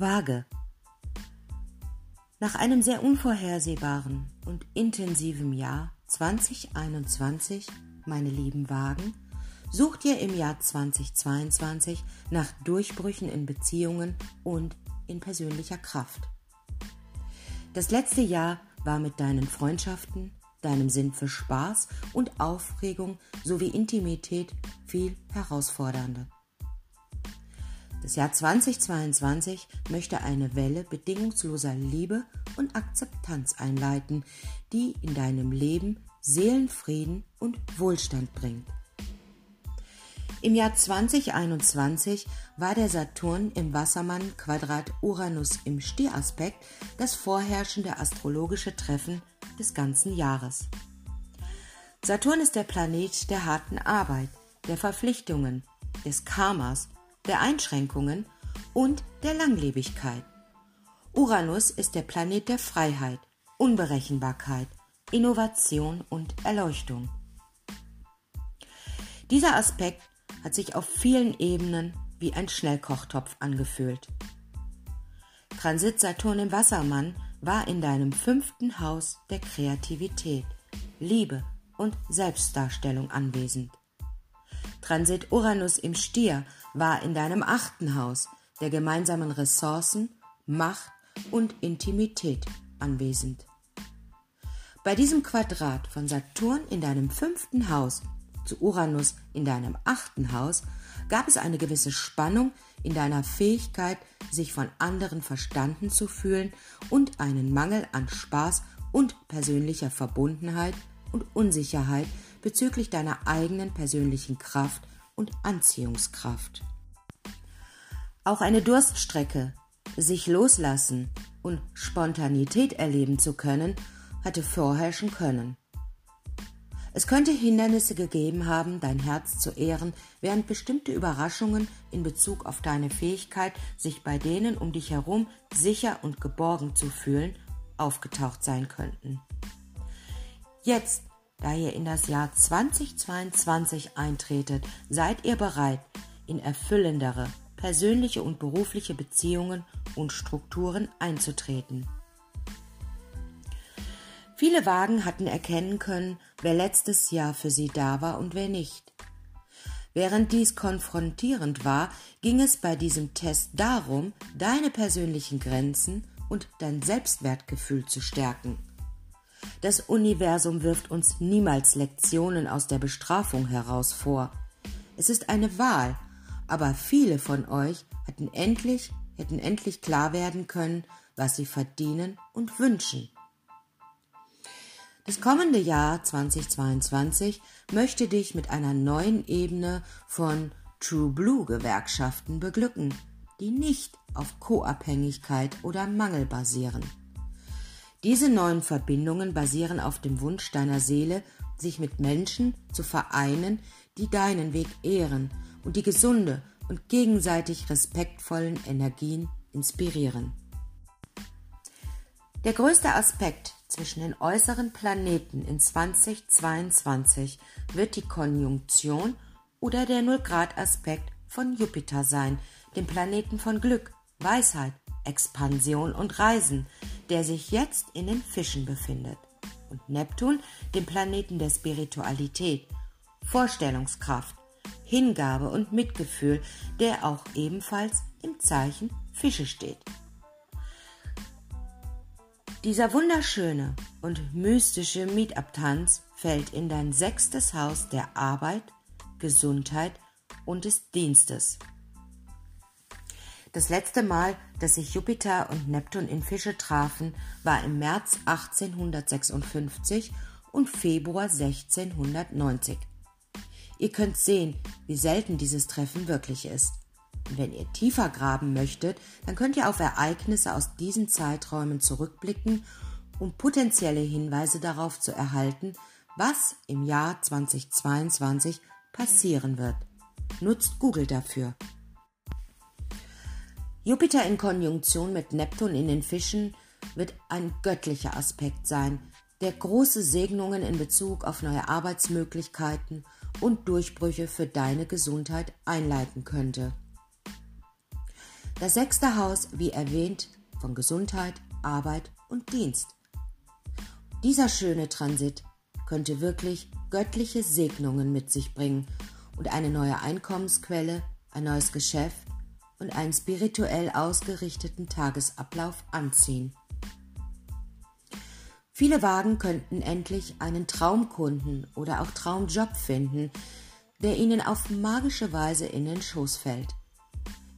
Waage. Nach einem sehr unvorhersehbaren und intensiven Jahr 2021, meine lieben Wagen, sucht ihr im Jahr 2022 nach Durchbrüchen in Beziehungen und in persönlicher Kraft. Das letzte Jahr war mit deinen Freundschaften, deinem Sinn für Spaß und Aufregung sowie Intimität viel herausfordernder. Das Jahr 2022 möchte eine Welle bedingungsloser Liebe und Akzeptanz einleiten, die in deinem Leben Seelenfrieden und Wohlstand bringt. Im Jahr 2021 war der Saturn im Wassermann Quadrat Uranus im Stieraspekt das vorherrschende astrologische Treffen des ganzen Jahres. Saturn ist der Planet der harten Arbeit, der Verpflichtungen, des Karmas der Einschränkungen und der Langlebigkeit. Uranus ist der Planet der Freiheit, Unberechenbarkeit, Innovation und Erleuchtung. Dieser Aspekt hat sich auf vielen Ebenen wie ein Schnellkochtopf angefühlt. Transit Saturn im Wassermann war in deinem fünften Haus der Kreativität, Liebe und Selbstdarstellung anwesend. Transit Uranus im Stier war in deinem achten Haus der gemeinsamen Ressourcen, Macht und Intimität anwesend. Bei diesem Quadrat von Saturn in deinem fünften Haus zu Uranus in deinem achten Haus gab es eine gewisse Spannung in deiner Fähigkeit, sich von anderen verstanden zu fühlen und einen Mangel an Spaß und persönlicher Verbundenheit und Unsicherheit bezüglich deiner eigenen persönlichen Kraft und Anziehungskraft. Auch eine Durststrecke, sich loslassen und Spontanität erleben zu können, hatte vorherrschen können. Es könnte Hindernisse gegeben haben, dein Herz zu ehren, während bestimmte Überraschungen in Bezug auf deine Fähigkeit, sich bei denen um dich herum sicher und geborgen zu fühlen, aufgetaucht sein könnten. Jetzt da ihr in das Jahr 2022 eintretet, seid ihr bereit, in erfüllendere persönliche und berufliche Beziehungen und Strukturen einzutreten. Viele Wagen hatten erkennen können, wer letztes Jahr für sie da war und wer nicht. Während dies konfrontierend war, ging es bei diesem Test darum, deine persönlichen Grenzen und dein Selbstwertgefühl zu stärken. Das Universum wirft uns niemals Lektionen aus der Bestrafung heraus vor. Es ist eine Wahl, aber viele von euch hätten endlich, hätten endlich klar werden können, was sie verdienen und wünschen. Das kommende Jahr 2022 möchte dich mit einer neuen Ebene von True Blue Gewerkschaften beglücken, die nicht auf Co-Abhängigkeit oder Mangel basieren. Diese neuen Verbindungen basieren auf dem Wunsch deiner Seele, sich mit Menschen zu vereinen, die deinen Weg ehren und die gesunde und gegenseitig respektvollen Energien inspirieren. Der größte Aspekt zwischen den äußeren Planeten in 2022 wird die Konjunktion oder der Nullgrad-Aspekt von Jupiter sein, dem Planeten von Glück, Weisheit, Expansion und Reisen, der sich jetzt in den Fischen befindet. Und Neptun, dem Planeten der Spiritualität, Vorstellungskraft, Hingabe und Mitgefühl, der auch ebenfalls im Zeichen Fische steht. Dieser wunderschöne und mystische Meetup-Tanz fällt in dein sechstes Haus der Arbeit, Gesundheit und des Dienstes. Das letzte Mal, dass sich Jupiter und Neptun in Fische trafen, war im März 1856 und Februar 1690. Ihr könnt sehen, wie selten dieses Treffen wirklich ist. Und wenn ihr tiefer graben möchtet, dann könnt ihr auf Ereignisse aus diesen Zeiträumen zurückblicken, um potenzielle Hinweise darauf zu erhalten, was im Jahr 2022 passieren wird. Nutzt Google dafür. Jupiter in Konjunktion mit Neptun in den Fischen wird ein göttlicher Aspekt sein, der große Segnungen in Bezug auf neue Arbeitsmöglichkeiten und Durchbrüche für deine Gesundheit einleiten könnte. Das sechste Haus, wie erwähnt, von Gesundheit, Arbeit und Dienst. Dieser schöne Transit könnte wirklich göttliche Segnungen mit sich bringen und eine neue Einkommensquelle, ein neues Geschäft und einen spirituell ausgerichteten Tagesablauf anziehen. Viele Wagen könnten endlich einen Traumkunden oder auch Traumjob finden, der ihnen auf magische Weise in den Schoß fällt.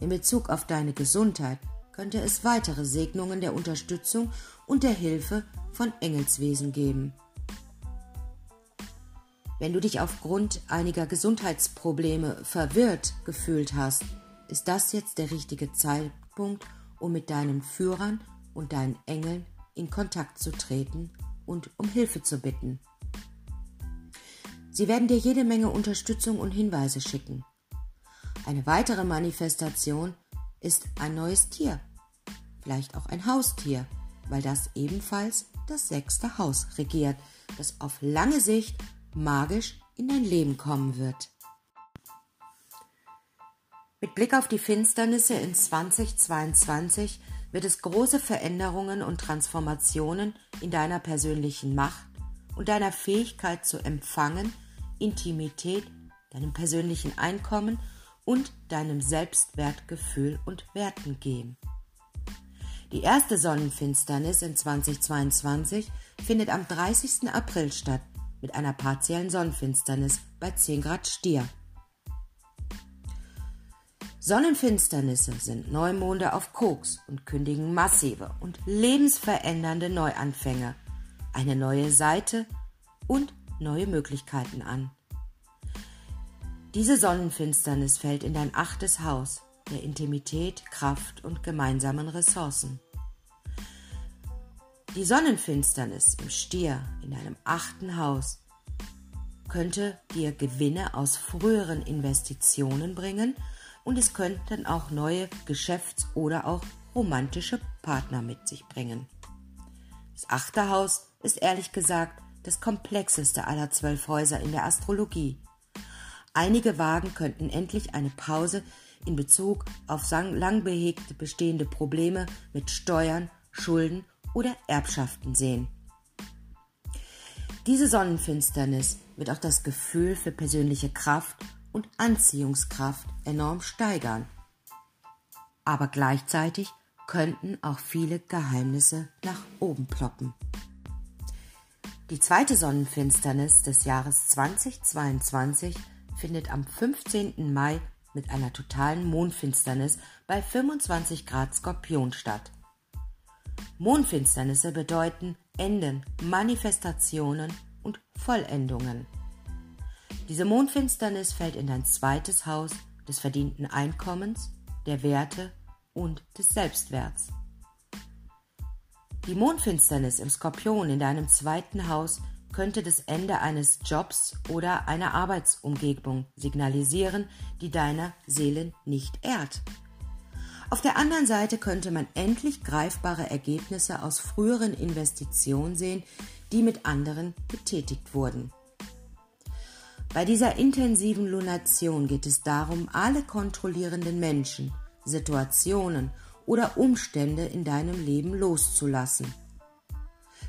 In Bezug auf deine Gesundheit könnte es weitere Segnungen der Unterstützung und der Hilfe von Engelswesen geben. Wenn du dich aufgrund einiger Gesundheitsprobleme verwirrt gefühlt hast, ist das jetzt der richtige Zeitpunkt, um mit deinen Führern und deinen Engeln in Kontakt zu treten und um Hilfe zu bitten. Sie werden dir jede Menge Unterstützung und Hinweise schicken. Eine weitere Manifestation ist ein neues Tier, vielleicht auch ein Haustier, weil das ebenfalls das sechste Haus regiert, das auf lange Sicht magisch in dein Leben kommen wird. Mit Blick auf die Finsternisse in 2022 wird es große Veränderungen und Transformationen in deiner persönlichen Macht und deiner Fähigkeit zu empfangen, Intimität, deinem persönlichen Einkommen und deinem Selbstwertgefühl und Werten geben. Die erste Sonnenfinsternis in 2022 findet am 30. April statt mit einer partiellen Sonnenfinsternis bei 10 Grad Stier. Sonnenfinsternisse sind Neumonde auf Koks und kündigen massive und lebensverändernde Neuanfänge, eine neue Seite und neue Möglichkeiten an. Diese Sonnenfinsternis fällt in dein achtes Haus der Intimität, Kraft und gemeinsamen Ressourcen. Die Sonnenfinsternis im Stier in deinem achten Haus könnte dir Gewinne aus früheren Investitionen bringen und es könnten auch neue Geschäfts- oder auch romantische Partner mit sich bringen. Das achte Haus ist ehrlich gesagt das komplexeste aller zwölf Häuser in der Astrologie. Einige Wagen könnten endlich eine Pause in Bezug auf lang behegte bestehende Probleme mit Steuern, Schulden oder Erbschaften sehen. Diese Sonnenfinsternis wird auch das Gefühl für persönliche Kraft und Anziehungskraft enorm steigern. Aber gleichzeitig könnten auch viele Geheimnisse nach oben ploppen. Die zweite Sonnenfinsternis des Jahres 2022 findet am 15. Mai mit einer totalen Mondfinsternis bei 25 Grad Skorpion statt. Mondfinsternisse bedeuten Enden, Manifestationen und Vollendungen. Diese Mondfinsternis fällt in dein zweites Haus des verdienten Einkommens, der Werte und des Selbstwerts. Die Mondfinsternis im Skorpion in deinem zweiten Haus könnte das Ende eines Jobs oder einer Arbeitsumgebung signalisieren, die deiner Seele nicht ehrt. Auf der anderen Seite könnte man endlich greifbare Ergebnisse aus früheren Investitionen sehen, die mit anderen getätigt wurden. Bei dieser intensiven Lunation geht es darum, alle kontrollierenden Menschen, Situationen oder Umstände in deinem Leben loszulassen.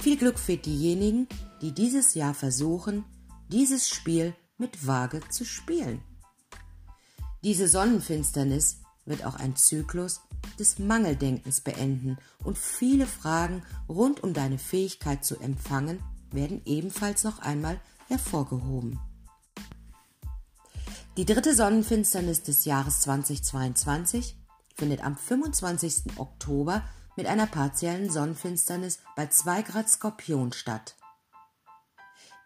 Viel Glück für diejenigen, die dieses Jahr versuchen, dieses Spiel mit Waage zu spielen. Diese Sonnenfinsternis wird auch ein Zyklus des Mangeldenkens beenden und viele Fragen rund um deine Fähigkeit zu empfangen werden ebenfalls noch einmal hervorgehoben. Die dritte Sonnenfinsternis des Jahres 2022 findet am 25. Oktober mit einer partiellen Sonnenfinsternis bei 2 Grad Skorpion statt.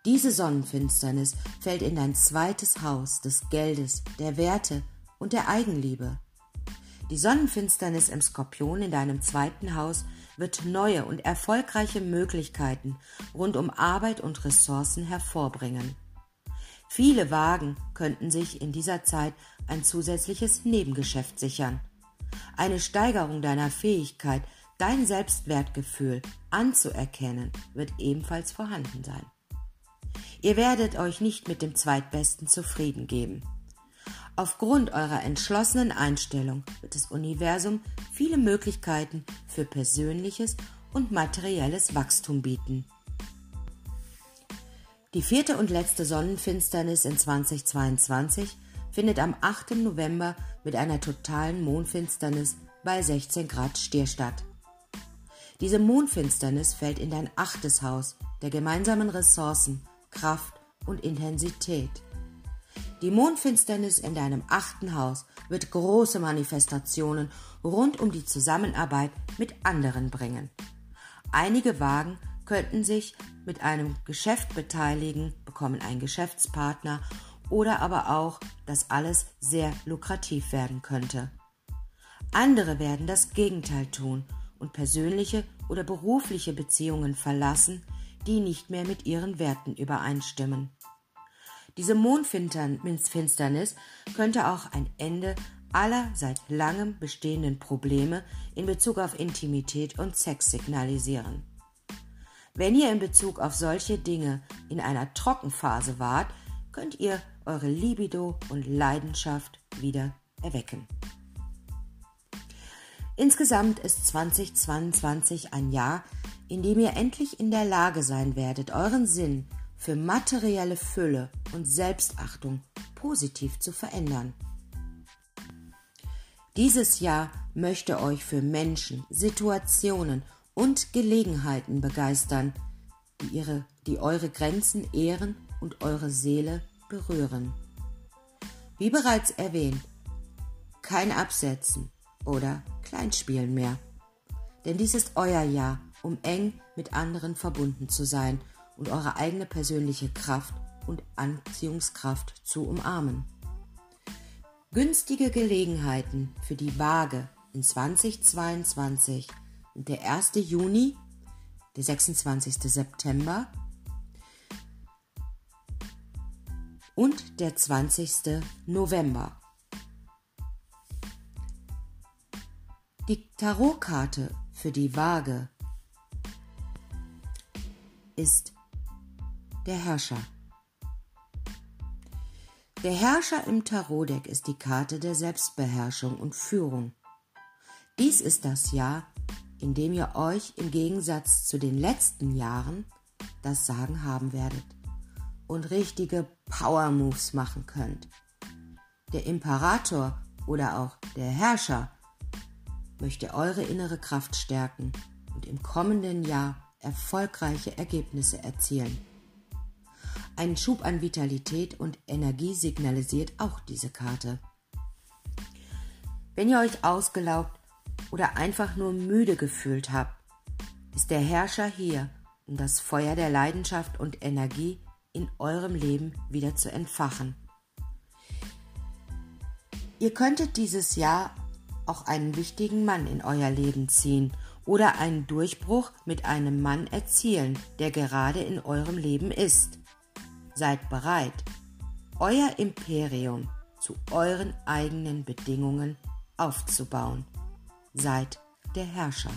Diese Sonnenfinsternis fällt in dein zweites Haus des Geldes, der Werte und der Eigenliebe. Die Sonnenfinsternis im Skorpion in deinem zweiten Haus wird neue und erfolgreiche Möglichkeiten rund um Arbeit und Ressourcen hervorbringen. Viele Wagen könnten sich in dieser Zeit ein zusätzliches Nebengeschäft sichern. Eine Steigerung deiner Fähigkeit, dein Selbstwertgefühl anzuerkennen, wird ebenfalls vorhanden sein. Ihr werdet euch nicht mit dem Zweitbesten zufrieden geben. Aufgrund eurer entschlossenen Einstellung wird das Universum viele Möglichkeiten für persönliches und materielles Wachstum bieten. Die vierte und letzte Sonnenfinsternis in 2022 findet am 8. November mit einer totalen Mondfinsternis bei 16 Grad Stier statt. Diese Mondfinsternis fällt in dein achtes Haus der gemeinsamen Ressourcen, Kraft und Intensität. Die Mondfinsternis in deinem achten Haus wird große Manifestationen rund um die Zusammenarbeit mit anderen bringen. Einige Wagen könnten sich mit einem Geschäft beteiligen, bekommen einen Geschäftspartner oder aber auch, dass alles sehr lukrativ werden könnte. Andere werden das Gegenteil tun und persönliche oder berufliche Beziehungen verlassen, die nicht mehr mit ihren Werten übereinstimmen. Diese Mondfinsternis könnte auch ein Ende aller seit langem bestehenden Probleme in Bezug auf Intimität und Sex signalisieren. Wenn ihr in Bezug auf solche Dinge in einer Trockenphase wart, könnt ihr eure Libido und Leidenschaft wieder erwecken. Insgesamt ist 2022 ein Jahr, in dem ihr endlich in der Lage sein werdet, euren Sinn für materielle Fülle und Selbstachtung positiv zu verändern. Dieses Jahr möchte euch für Menschen, Situationen und Gelegenheiten begeistern, die, ihre, die eure Grenzen ehren und eure Seele berühren. Wie bereits erwähnt, kein Absetzen oder Kleinspielen mehr. Denn dies ist euer Jahr, um eng mit anderen verbunden zu sein und eure eigene persönliche Kraft und Anziehungskraft zu umarmen. Günstige Gelegenheiten für die Waage in 2022 der 1. Juni, der 26. September und der 20. November. Die Tarotkarte für die Waage ist der Herrscher. Der Herrscher im Tarotdeck ist die Karte der Selbstbeherrschung und Führung. Dies ist das Jahr, in dem ihr euch im Gegensatz zu den letzten Jahren das Sagen haben werdet und richtige Power Moves machen könnt. Der Imperator oder auch der Herrscher möchte eure innere Kraft stärken und im kommenden Jahr erfolgreiche Ergebnisse erzielen. Ein Schub an Vitalität und Energie signalisiert auch diese Karte. Wenn ihr euch ausgelaugt oder einfach nur müde gefühlt habt, ist der Herrscher hier, um das Feuer der Leidenschaft und Energie in eurem Leben wieder zu entfachen. Ihr könntet dieses Jahr auch einen wichtigen Mann in euer Leben ziehen oder einen Durchbruch mit einem Mann erzielen, der gerade in eurem Leben ist. Seid bereit, euer Imperium zu euren eigenen Bedingungen aufzubauen. Seid der Herrscher.